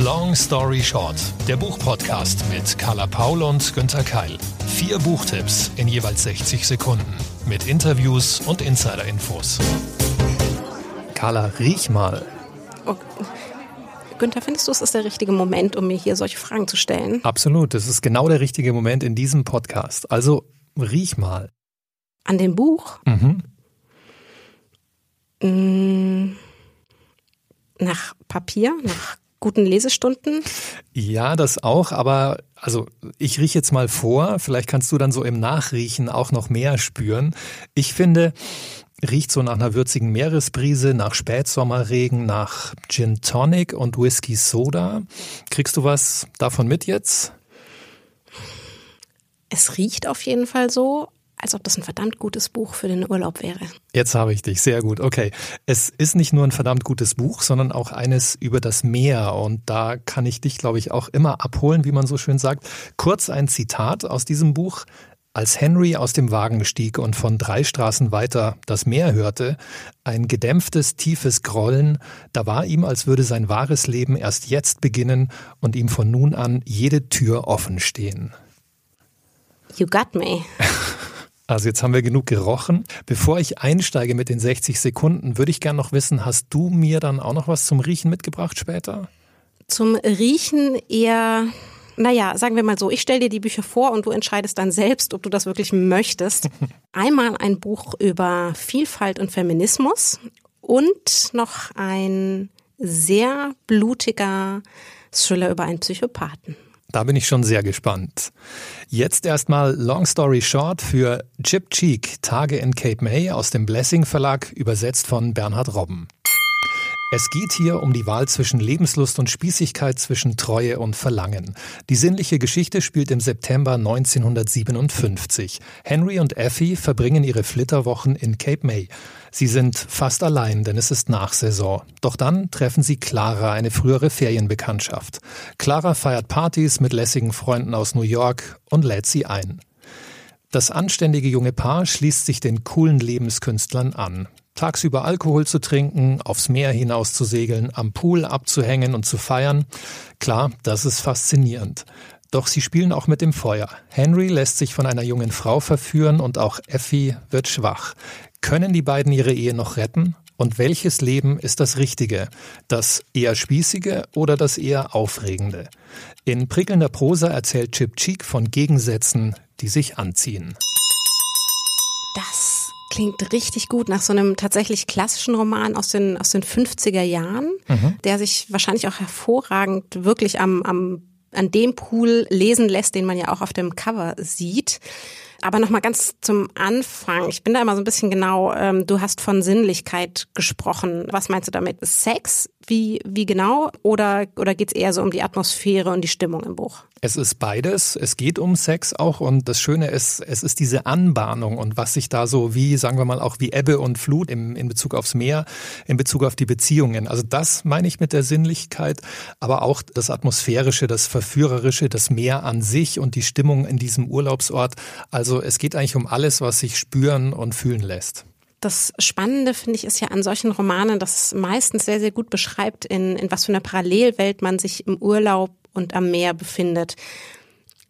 Long Story Short, der Buchpodcast mit Carla Paul und Günther Keil. Vier Buchtipps in jeweils 60 Sekunden mit Interviews und Insider-Infos. Carla, riech mal. Oh. Günther, findest du, es ist der richtige Moment, um mir hier solche Fragen zu stellen? Absolut, das ist genau der richtige Moment in diesem Podcast. Also riech mal. An dem Buch? Mhm. Mm, nach Papier, nach guten Lesestunden? Ja, das auch, aber also ich rieche jetzt mal vor, vielleicht kannst du dann so im Nachriechen auch noch mehr spüren. Ich finde, riecht so nach einer würzigen Meeresbrise, nach Spätsommerregen, nach Gin Tonic und Whisky Soda. Kriegst du was davon mit jetzt? Es riecht auf jeden Fall so, als ob das ein verdammt gutes Buch für den Urlaub wäre. Jetzt habe ich dich, sehr gut. Okay, es ist nicht nur ein verdammt gutes Buch, sondern auch eines über das Meer. Und da kann ich dich, glaube ich, auch immer abholen, wie man so schön sagt. Kurz ein Zitat aus diesem Buch. Als Henry aus dem Wagen stieg und von drei Straßen weiter das Meer hörte, ein gedämpftes, tiefes Grollen, da war ihm, als würde sein wahres Leben erst jetzt beginnen und ihm von nun an jede Tür offen stehen. You got me. Also jetzt haben wir genug gerochen. Bevor ich einsteige mit den 60 Sekunden, würde ich gerne noch wissen, hast du mir dann auch noch was zum Riechen mitgebracht später? Zum Riechen eher, naja, sagen wir mal so, ich stelle dir die Bücher vor und du entscheidest dann selbst, ob du das wirklich möchtest. Einmal ein Buch über Vielfalt und Feminismus und noch ein sehr blutiger Thriller über einen Psychopathen. Da bin ich schon sehr gespannt. Jetzt erstmal Long Story Short für Chip Cheek, Tage in Cape May aus dem Blessing Verlag, übersetzt von Bernhard Robben. Es geht hier um die Wahl zwischen Lebenslust und Spießigkeit, zwischen Treue und Verlangen. Die sinnliche Geschichte spielt im September 1957. Henry und Effie verbringen ihre Flitterwochen in Cape May. Sie sind fast allein, denn es ist Nachsaison. Doch dann treffen sie Clara, eine frühere Ferienbekanntschaft. Clara feiert Partys mit lässigen Freunden aus New York und lädt sie ein. Das anständige junge Paar schließt sich den coolen Lebenskünstlern an tagsüber Alkohol zu trinken, aufs Meer hinaus zu segeln, am Pool abzuhängen und zu feiern. Klar, das ist faszinierend. Doch sie spielen auch mit dem Feuer. Henry lässt sich von einer jungen Frau verführen und auch Effie wird schwach. Können die beiden ihre Ehe noch retten? Und welches Leben ist das Richtige? Das eher spießige oder das eher aufregende? In prickelnder Prosa erzählt Chip Cheek von Gegensätzen, die sich anziehen. Das klingt richtig gut nach so einem tatsächlich klassischen Roman aus den, aus den 50er Jahren, mhm. der sich wahrscheinlich auch hervorragend wirklich am, am, an dem Pool lesen lässt, den man ja auch auf dem Cover sieht. Aber nochmal ganz zum Anfang. Ich bin da immer so ein bisschen genau, ähm, du hast von Sinnlichkeit gesprochen. Was meinst du damit? Sex? Wie, wie genau? Oder, oder geht's eher so um die Atmosphäre und die Stimmung im Buch? Es ist beides. Es geht um Sex auch und das Schöne ist, es ist diese Anbahnung und was sich da so wie, sagen wir mal, auch wie Ebbe und Flut im, in Bezug aufs Meer, in Bezug auf die Beziehungen. Also das meine ich mit der Sinnlichkeit, aber auch das Atmosphärische, das Verführerische, das Meer an sich und die Stimmung in diesem Urlaubsort. Also es geht eigentlich um alles, was sich spüren und fühlen lässt. Das Spannende finde ich ist ja an solchen Romanen, dass es meistens sehr, sehr gut beschreibt, in, in was für einer Parallelwelt man sich im Urlaub und am Meer befindet.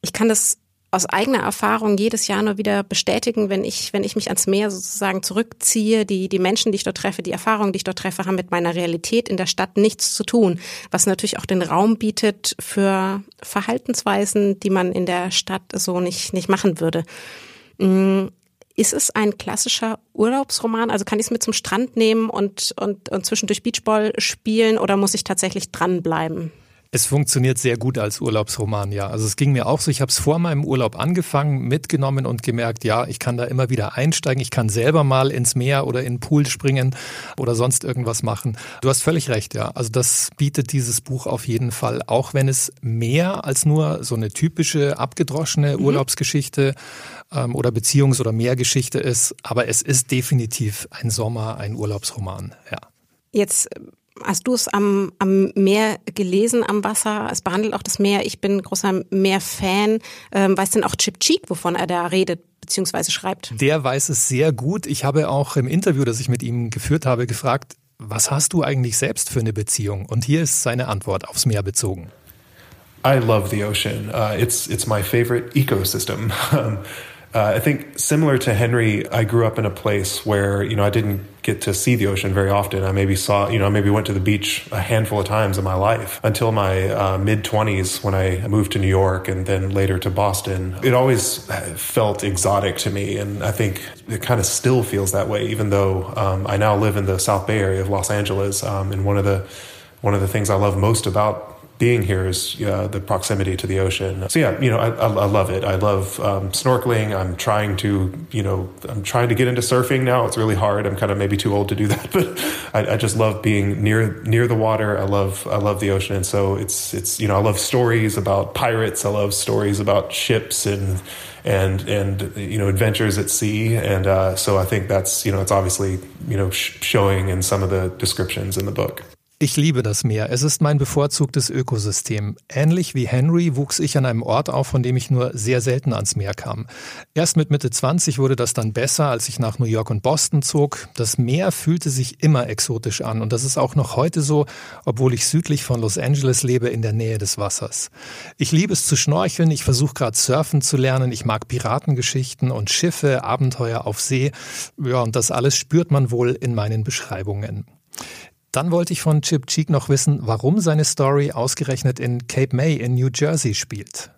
Ich kann das aus eigener Erfahrung jedes Jahr nur wieder bestätigen, wenn ich, wenn ich mich ans Meer sozusagen zurückziehe. Die, die Menschen, die ich dort treffe, die Erfahrungen, die ich dort treffe, haben mit meiner Realität in der Stadt nichts zu tun. Was natürlich auch den Raum bietet für Verhaltensweisen, die man in der Stadt so nicht, nicht machen würde. Mm, ist es ein klassischer Urlaubsroman? Also kann ich es mit zum Strand nehmen und, und, und zwischendurch Beachball spielen oder muss ich tatsächlich dranbleiben? Es funktioniert sehr gut als Urlaubsroman, ja. Also es ging mir auch so, ich habe es vor meinem Urlaub angefangen, mitgenommen und gemerkt, ja, ich kann da immer wieder einsteigen, ich kann selber mal ins Meer oder in den Pool springen oder sonst irgendwas machen. Du hast völlig recht, ja. Also das bietet dieses Buch auf jeden Fall, auch wenn es mehr als nur so eine typische abgedroschene mhm. Urlaubsgeschichte ähm, oder Beziehungs- oder Meergeschichte ist, aber es ist definitiv ein Sommer, ein Urlaubsroman, ja. Jetzt Hast du es am, am Meer gelesen, am Wasser? Es behandelt auch das Meer. Ich bin großer Meer-Fan. Ähm, weiß denn auch Chip Cheek, wovon er da redet beziehungsweise schreibt? Der weiß es sehr gut. Ich habe auch im Interview, das ich mit ihm geführt habe, gefragt, Was hast du eigentlich selbst für eine Beziehung? Und hier ist seine Antwort aufs Meer bezogen. I love the ocean. Uh, it's it's my favorite ecosystem. Uh, I think similar to Henry, I grew up in a place where you know I didn't get to see the ocean very often. I maybe saw you know I maybe went to the beach a handful of times in my life until my uh, mid twenties when I moved to New York and then later to Boston. It always felt exotic to me, and I think it kind of still feels that way. Even though um, I now live in the South Bay area of Los Angeles, um, and one of the one of the things I love most about being here is uh, the proximity to the ocean. So yeah, you know, I, I, I love it. I love um, snorkeling. I'm trying to, you know, I'm trying to get into surfing now. It's really hard. I'm kind of maybe too old to do that, but I, I, just love being near near the water. I love I love the ocean, and so it's it's you know I love stories about pirates. I love stories about ships and and and you know adventures at sea. And uh, so I think that's you know it's obviously you know sh- showing in some of the descriptions in the book. Ich liebe das Meer. Es ist mein bevorzugtes Ökosystem. Ähnlich wie Henry wuchs ich an einem Ort auf, von dem ich nur sehr selten ans Meer kam. Erst mit Mitte 20 wurde das dann besser, als ich nach New York und Boston zog. Das Meer fühlte sich immer exotisch an und das ist auch noch heute so, obwohl ich südlich von Los Angeles lebe, in der Nähe des Wassers. Ich liebe es zu schnorcheln, ich versuche gerade surfen zu lernen, ich mag Piratengeschichten und Schiffe, Abenteuer auf See. Ja, und das alles spürt man wohl in meinen Beschreibungen. Dann wollte ich von Chip Cheek noch wissen, warum seine Story ausgerechnet in Cape May in New Jersey spielt.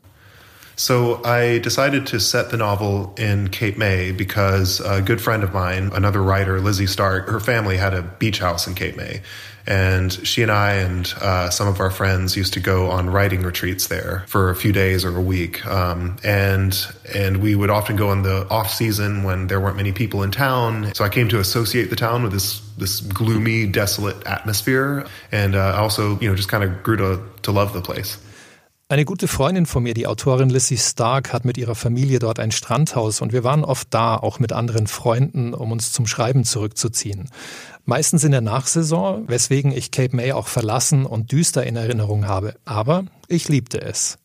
So I decided to set the novel in Cape May because a good friend of mine, another writer, Lizzie Stark, her family had a beach house in Cape May. And she and I and uh, some of our friends used to go on writing retreats there for a few days or a week. Um, and and we would often go in the off season when there weren't many people in town. So I came to associate the town with this this gloomy, desolate atmosphere. And uh, also, you know, just kind of grew to to love the place. Eine gute Freundin von mir, die Autorin Lissy Stark, hat mit ihrer Familie dort ein Strandhaus und wir waren oft da, auch mit anderen Freunden, um uns zum Schreiben zurückzuziehen. Meistens in der Nachsaison, weswegen ich Cape May auch verlassen und düster in Erinnerung habe. Aber ich liebte es.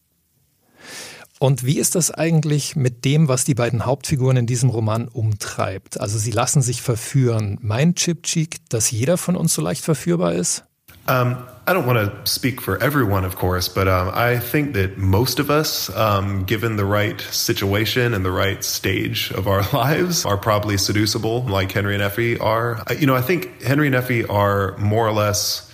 Und wie ist das eigentlich mit dem, was die beiden Hauptfiguren in diesem Roman umtreibt? Also sie lassen sich verführen. Meint Chip Cheek, dass jeder von uns so leicht verführbar ist? Um, I don't want to speak for everyone, of course, but um, I think that most of us, um, given the right situation and the right stage of our lives, are probably seducible, like Henry and Effie are. You know, I think Henry and Effie are more or less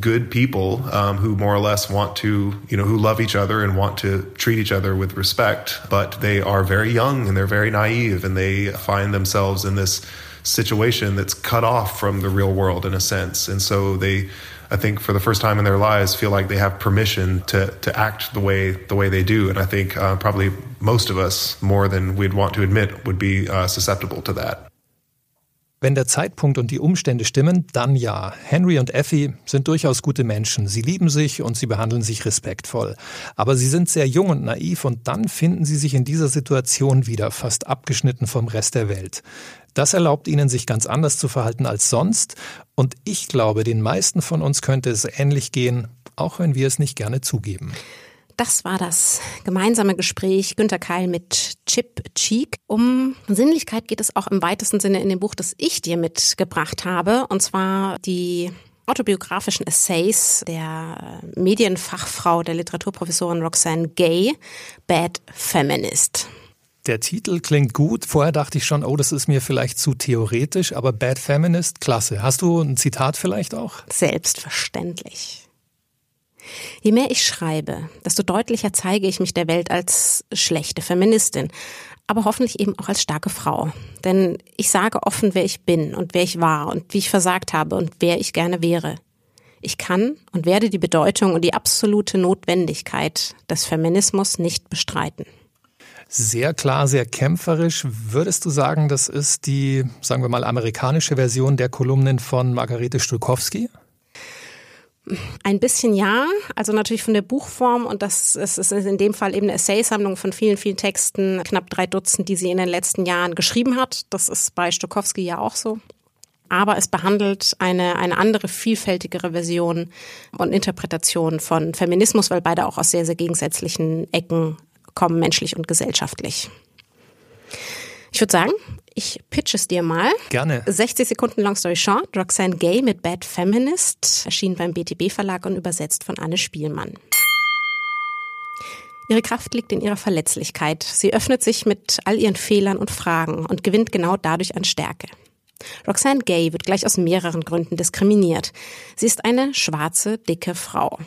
good people um, who more or less want to, you know, who love each other and want to treat each other with respect, but they are very young and they're very naive and they find themselves in this situation that's cut off from the real world in a sense. And so they, I think for the first time in their lives feel like they have permission to to act the way the way they do, and I think uh, probably most of us more than we'd want to admit would be uh, susceptible to that. Wenn der Zeitpunkt und die Umstände stimmen, dann ja. Henry und Effie sind durchaus gute Menschen. Sie lieben sich und sie behandeln sich respektvoll. Aber sie sind sehr jung und naiv und dann finden sie sich in dieser Situation wieder, fast abgeschnitten vom Rest der Welt. Das erlaubt ihnen, sich ganz anders zu verhalten als sonst. Und ich glaube, den meisten von uns könnte es ähnlich gehen, auch wenn wir es nicht gerne zugeben. Das war das gemeinsame Gespräch Günter Keil mit Chip Cheek. Um Sinnlichkeit geht es auch im weitesten Sinne in dem Buch, das ich dir mitgebracht habe, und zwar die autobiografischen Essays der Medienfachfrau, der Literaturprofessorin Roxanne Gay, Bad Feminist. Der Titel klingt gut. Vorher dachte ich schon, oh, das ist mir vielleicht zu theoretisch, aber Bad Feminist, klasse. Hast du ein Zitat vielleicht auch? Selbstverständlich. Je mehr ich schreibe, desto deutlicher zeige ich mich der Welt als schlechte Feministin, aber hoffentlich eben auch als starke Frau. Denn ich sage offen, wer ich bin und wer ich war und wie ich versagt habe und wer ich gerne wäre. Ich kann und werde die Bedeutung und die absolute Notwendigkeit des Feminismus nicht bestreiten. Sehr klar, sehr kämpferisch. Würdest du sagen, das ist die, sagen wir mal, amerikanische Version der Kolumnen von Margarete Stulkowski? Ein bisschen ja, also natürlich von der Buchform und das ist, ist in dem Fall eben eine Essaysammlung von vielen, vielen Texten, knapp drei Dutzend, die sie in den letzten Jahren geschrieben hat. Das ist bei Stokowski ja auch so. Aber es behandelt eine, eine andere, vielfältigere Version und Interpretation von Feminismus, weil beide auch aus sehr, sehr gegensätzlichen Ecken kommen, menschlich und gesellschaftlich. Ich würde sagen, ich pitch es dir mal. Gerne. 60 Sekunden Long Story Short. Roxanne Gay mit Bad Feminist erschien beim BTB Verlag und übersetzt von Anne Spielmann. Ihre Kraft liegt in ihrer Verletzlichkeit. Sie öffnet sich mit all ihren Fehlern und Fragen und gewinnt genau dadurch an Stärke. Roxanne Gay wird gleich aus mehreren Gründen diskriminiert. Sie ist eine schwarze, dicke Frau.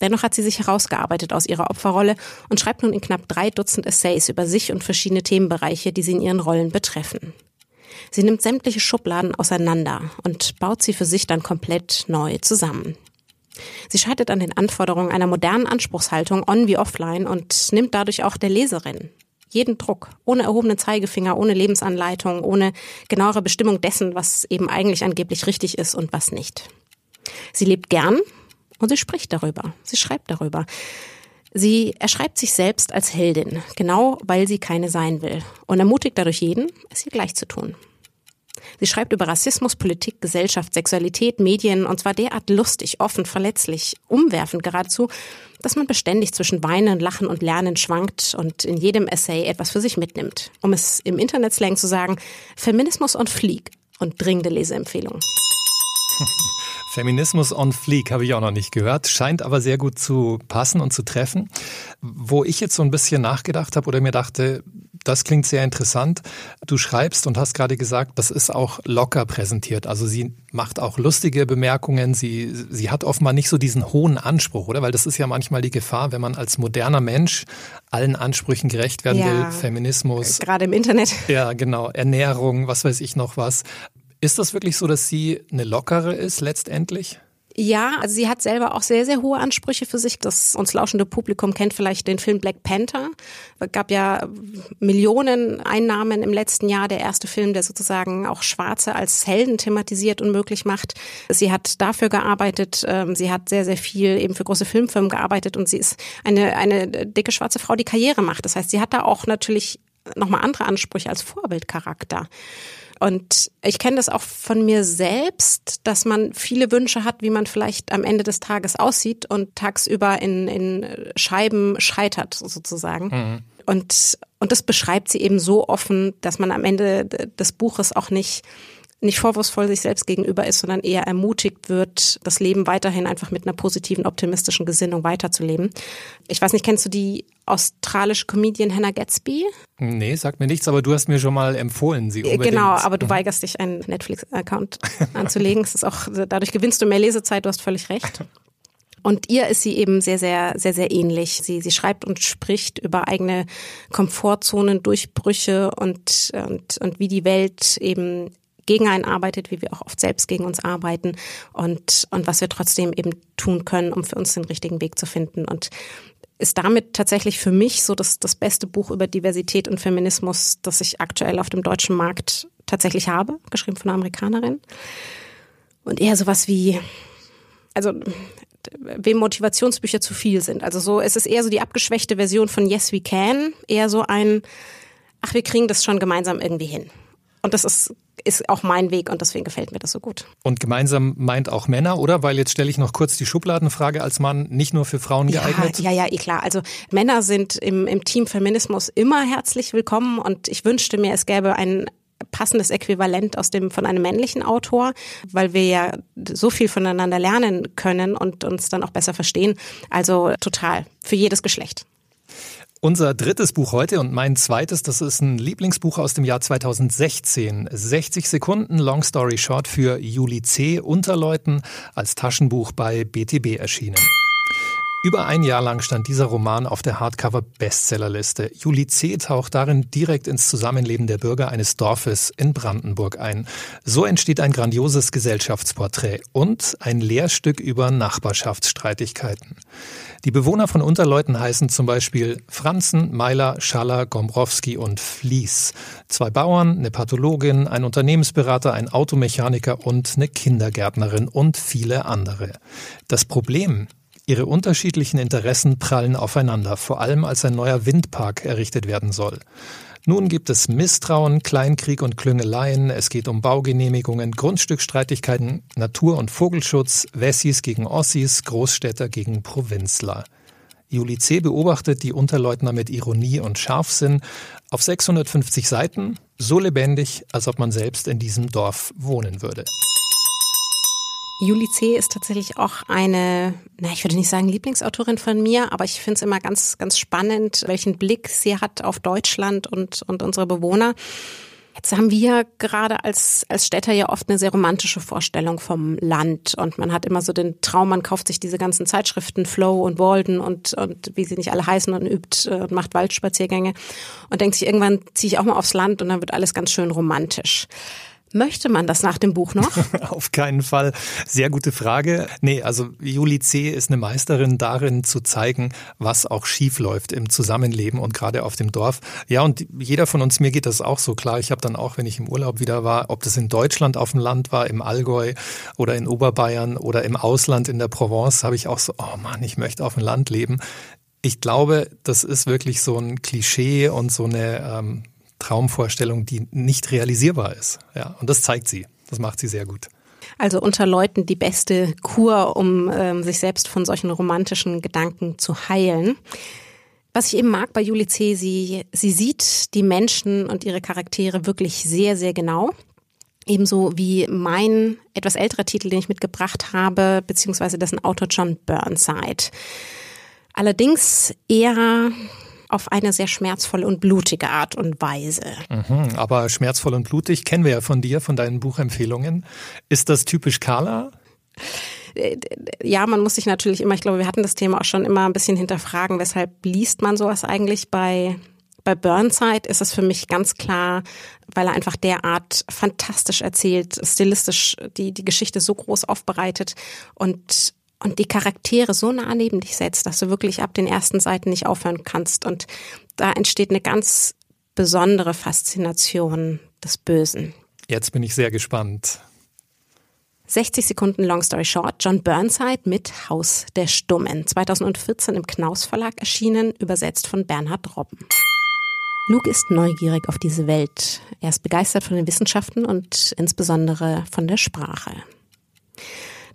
Dennoch hat sie sich herausgearbeitet aus ihrer Opferrolle und schreibt nun in knapp drei Dutzend Essays über sich und verschiedene Themenbereiche, die sie in ihren Rollen betreffen. Sie nimmt sämtliche Schubladen auseinander und baut sie für sich dann komplett neu zusammen. Sie scheitert an den Anforderungen einer modernen Anspruchshaltung on wie offline und nimmt dadurch auch der Leserin jeden Druck, ohne erhobenen Zeigefinger, ohne Lebensanleitung, ohne genauere Bestimmung dessen, was eben eigentlich angeblich richtig ist und was nicht. Sie lebt gern und sie spricht darüber, sie schreibt darüber. Sie erschreibt sich selbst als Heldin, genau weil sie keine sein will und ermutigt dadurch jeden, es ihr gleich zu tun. Sie schreibt über Rassismus, Politik, Gesellschaft, Sexualität, Medien und zwar derart lustig, offen, verletzlich, umwerfend geradezu, dass man beständig zwischen Weinen, Lachen und Lernen schwankt und in jedem Essay etwas für sich mitnimmt. Um es im Internetslang zu sagen, Feminismus on Fleek und dringende Leseempfehlung. Feminismus on Fleek habe ich auch noch nicht gehört, scheint aber sehr gut zu passen und zu treffen. Wo ich jetzt so ein bisschen nachgedacht habe oder mir dachte, das klingt sehr interessant. Du schreibst und hast gerade gesagt, das ist auch locker präsentiert. Also sie macht auch lustige Bemerkungen. Sie, sie hat offenbar nicht so diesen hohen Anspruch, oder? Weil das ist ja manchmal die Gefahr, wenn man als moderner Mensch allen Ansprüchen gerecht werden ja, will. Feminismus. Gerade im Internet. Ja, genau. Ernährung, was weiß ich noch was. Ist das wirklich so, dass sie eine lockere ist letztendlich? Ja, also sie hat selber auch sehr, sehr hohe Ansprüche für sich. Das uns lauschende Publikum kennt vielleicht den Film Black Panther. Es gab ja Millionen Einnahmen im letzten Jahr. Der erste Film, der sozusagen auch Schwarze als Helden thematisiert und möglich macht. Sie hat dafür gearbeitet. Ähm, sie hat sehr, sehr viel eben für große Filmfirmen gearbeitet und sie ist eine, eine dicke schwarze Frau, die Karriere macht. Das heißt, sie hat da auch natürlich nochmal andere Ansprüche als Vorbildcharakter. Und ich kenne das auch von mir selbst, dass man viele Wünsche hat, wie man vielleicht am Ende des Tages aussieht und tagsüber in, in Scheiben scheitert sozusagen. Mhm. Und, und das beschreibt sie eben so offen, dass man am Ende des Buches auch nicht nicht vorwurfsvoll sich selbst gegenüber ist, sondern eher ermutigt wird, das Leben weiterhin einfach mit einer positiven, optimistischen Gesinnung weiterzuleben. Ich weiß nicht, kennst du die australische Comedian Hannah Gatsby? Nee, sagt mir nichts, aber du hast mir schon mal empfohlen, sie unbedingt. Genau, aber du weigerst dich, einen Netflix-Account anzulegen. Es ist auch, dadurch gewinnst du mehr Lesezeit, du hast völlig recht. Und ihr ist sie eben sehr, sehr, sehr, sehr ähnlich. Sie, sie schreibt und spricht über eigene Komfortzonen, Durchbrüche und, und, und wie die Welt eben gegen einen arbeitet, wie wir auch oft selbst gegen uns arbeiten und, und was wir trotzdem eben tun können, um für uns den richtigen Weg zu finden. Und ist damit tatsächlich für mich so das, das beste Buch über Diversität und Feminismus, das ich aktuell auf dem deutschen Markt tatsächlich habe, geschrieben von einer Amerikanerin. Und eher sowas wie, also wem Motivationsbücher zu viel sind. Also so, es ist eher so die abgeschwächte Version von Yes We Can, eher so ein, ach, wir kriegen das schon gemeinsam irgendwie hin. Und das ist ist auch mein Weg und deswegen gefällt mir das so gut. Und gemeinsam meint auch Männer, oder? Weil jetzt stelle ich noch kurz die Schubladenfrage als Mann nicht nur für Frauen geeignet. Ja, ja, ja, eh klar. Also Männer sind im, im Team Feminismus immer herzlich willkommen und ich wünschte mir, es gäbe ein passendes Äquivalent aus dem von einem männlichen Autor, weil wir ja so viel voneinander lernen können und uns dann auch besser verstehen. Also total für jedes Geschlecht. Unser drittes Buch heute und mein zweites, das ist ein Lieblingsbuch aus dem Jahr 2016. 60 Sekunden Long Story Short für Juli C. Unterleuten als Taschenbuch bei BTB erschienen. Über ein Jahr lang stand dieser Roman auf der Hardcover-Bestsellerliste. Juli C. taucht darin direkt ins Zusammenleben der Bürger eines Dorfes in Brandenburg ein. So entsteht ein grandioses Gesellschaftsporträt und ein Lehrstück über Nachbarschaftsstreitigkeiten. Die Bewohner von Unterleuten heißen zum Beispiel Franzen, Meiler, Schaller, Gombrowski und Fließ. Zwei Bauern, eine Pathologin, ein Unternehmensberater, ein Automechaniker und eine Kindergärtnerin und viele andere. Das Problem, Ihre unterschiedlichen Interessen prallen aufeinander, vor allem als ein neuer Windpark errichtet werden soll. Nun gibt es Misstrauen, Kleinkrieg und Klüngeleien, es geht um Baugenehmigungen, Grundstückstreitigkeiten, Natur- und Vogelschutz, Wessis gegen Ossis, Großstädter gegen Provinzler. Juli C. beobachtet die Unterleutner mit Ironie und Scharfsinn auf 650 Seiten, so lebendig, als ob man selbst in diesem Dorf wohnen würde. Julie C. ist tatsächlich auch eine, na, ich würde nicht sagen Lieblingsautorin von mir, aber ich finde es immer ganz, ganz spannend, welchen Blick sie hat auf Deutschland und, und unsere Bewohner. Jetzt haben wir gerade als, als Städter ja oft eine sehr romantische Vorstellung vom Land und man hat immer so den Traum, man kauft sich diese ganzen Zeitschriften, Flow und Walden und, und wie sie nicht alle heißen und übt und macht Waldspaziergänge und denkt sich, irgendwann ziehe ich auch mal aufs Land und dann wird alles ganz schön romantisch. Möchte man das nach dem Buch noch? Auf keinen Fall. Sehr gute Frage. Nee, also Julie C. ist eine Meisterin darin zu zeigen, was auch schief läuft im Zusammenleben und gerade auf dem Dorf. Ja, und jeder von uns, mir geht das auch so klar. Ich habe dann auch, wenn ich im Urlaub wieder war, ob das in Deutschland auf dem Land war, im Allgäu oder in Oberbayern oder im Ausland in der Provence, habe ich auch so, oh Mann, ich möchte auf dem Land leben. Ich glaube, das ist wirklich so ein Klischee und so eine ähm, Traumvorstellung, die nicht realisierbar ist. Ja, und das zeigt sie. Das macht sie sehr gut. Also unter Leuten die beste Kur, um ähm, sich selbst von solchen romantischen Gedanken zu heilen. Was ich eben mag bei Julie C., sie, sie sieht die Menschen und ihre Charaktere wirklich sehr, sehr genau. Ebenso wie mein etwas älterer Titel, den ich mitgebracht habe, beziehungsweise dessen Autor John Burnside. Allerdings eher auf eine sehr schmerzvolle und blutige Art und Weise. Mhm, aber schmerzvoll und blutig kennen wir ja von dir, von deinen Buchempfehlungen. Ist das typisch Carla? Äh, ja, man muss sich natürlich immer, ich glaube, wir hatten das Thema auch schon immer ein bisschen hinterfragen, weshalb liest man sowas eigentlich bei bei Burnside ist es für mich ganz klar, weil er einfach derart fantastisch erzählt, stilistisch die, die Geschichte so groß aufbereitet und und die Charaktere so nah neben dich setzt, dass du wirklich ab den ersten Seiten nicht aufhören kannst. Und da entsteht eine ganz besondere Faszination des Bösen. Jetzt bin ich sehr gespannt. 60 Sekunden Long Story Short, John Burnside mit Haus der Stummen. 2014 im Knaus Verlag erschienen, übersetzt von Bernhard Robben. Luke ist neugierig auf diese Welt. Er ist begeistert von den Wissenschaften und insbesondere von der Sprache.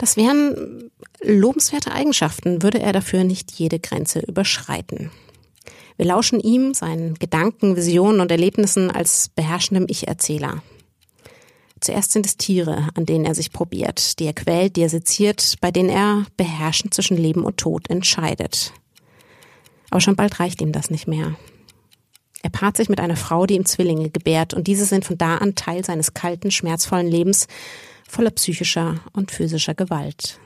Das wären lobenswerte Eigenschaften, würde er dafür nicht jede Grenze überschreiten. Wir lauschen ihm, seinen Gedanken, Visionen und Erlebnissen als beherrschendem Ich-Erzähler. Zuerst sind es Tiere, an denen er sich probiert, die er quält, die er seziert, bei denen er beherrschend zwischen Leben und Tod entscheidet. Aber schon bald reicht ihm das nicht mehr. Er paart sich mit einer Frau, die ihm Zwillinge gebärt, und diese sind von da an Teil seines kalten, schmerzvollen Lebens, voller psychischer und physischer Gewalt.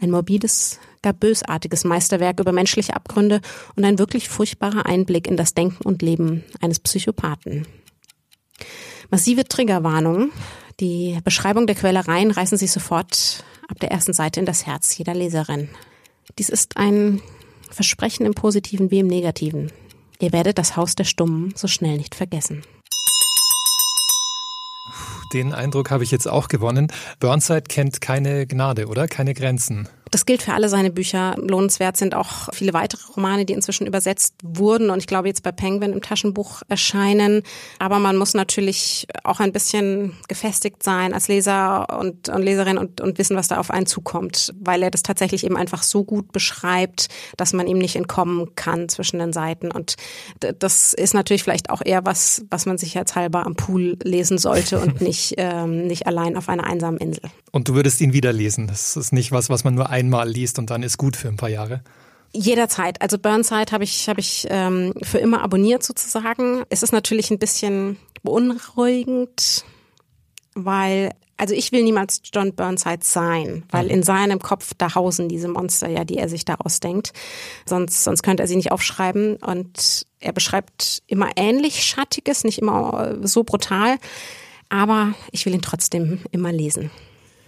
Ein morbides, gar bösartiges Meisterwerk über menschliche Abgründe und ein wirklich furchtbarer Einblick in das Denken und Leben eines Psychopathen. Massive Triggerwarnungen, die Beschreibung der Quälereien reißen sich sofort ab der ersten Seite in das Herz jeder Leserin. Dies ist ein Versprechen im Positiven wie im Negativen. Ihr werdet das Haus der Stummen so schnell nicht vergessen. Den Eindruck habe ich jetzt auch gewonnen. Burnside kennt keine Gnade, oder? Keine Grenzen. Das gilt für alle seine Bücher. Lohnenswert sind auch viele weitere Romane, die inzwischen übersetzt wurden und ich glaube jetzt bei Penguin im Taschenbuch erscheinen. Aber man muss natürlich auch ein bisschen gefestigt sein als Leser und, und Leserin und, und wissen, was da auf einen zukommt, weil er das tatsächlich eben einfach so gut beschreibt, dass man ihm nicht entkommen kann zwischen den Seiten. Und das ist natürlich vielleicht auch eher was, was man sicherheitshalber am Pool lesen sollte und nicht, ähm, nicht allein auf einer einsamen Insel. Und du würdest ihn wieder lesen. Das ist nicht was, was man nur ein einmal liest und dann ist gut für ein paar Jahre? Jederzeit. Also Burnside habe ich, hab ich ähm, für immer abonniert sozusagen. Es ist natürlich ein bisschen beunruhigend, weil, also ich will niemals John Burnside sein, weil in seinem Kopf da hausen diese Monster ja, die er sich da ausdenkt. Sonst, sonst könnte er sie nicht aufschreiben. Und er beschreibt immer ähnlich Schattiges, nicht immer so brutal. Aber ich will ihn trotzdem immer lesen.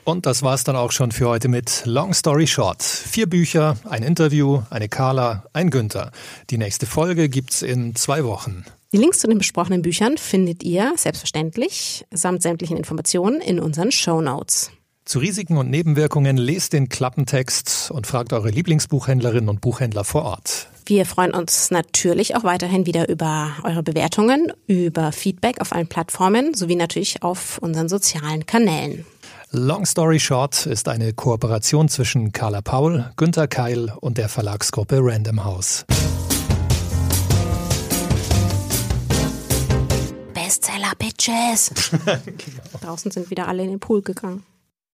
Und das war's dann auch schon für heute mit Long Story Short. Vier Bücher, ein Interview, eine Carla, ein Günther. Die nächste Folge gibt's in zwei Wochen. Die Links zu den besprochenen Büchern findet ihr selbstverständlich samt sämtlichen Informationen in unseren Show Notes. Zu Risiken und Nebenwirkungen lest den Klappentext und fragt eure Lieblingsbuchhändlerinnen und Buchhändler vor Ort. Wir freuen uns natürlich auch weiterhin wieder über eure Bewertungen, über Feedback auf allen Plattformen sowie natürlich auf unseren sozialen Kanälen. Long Story Short ist eine Kooperation zwischen Carla Paul, Günter Keil und der Verlagsgruppe Random House. Bestseller Bitches. genau. Draußen sind wieder alle in den Pool gegangen.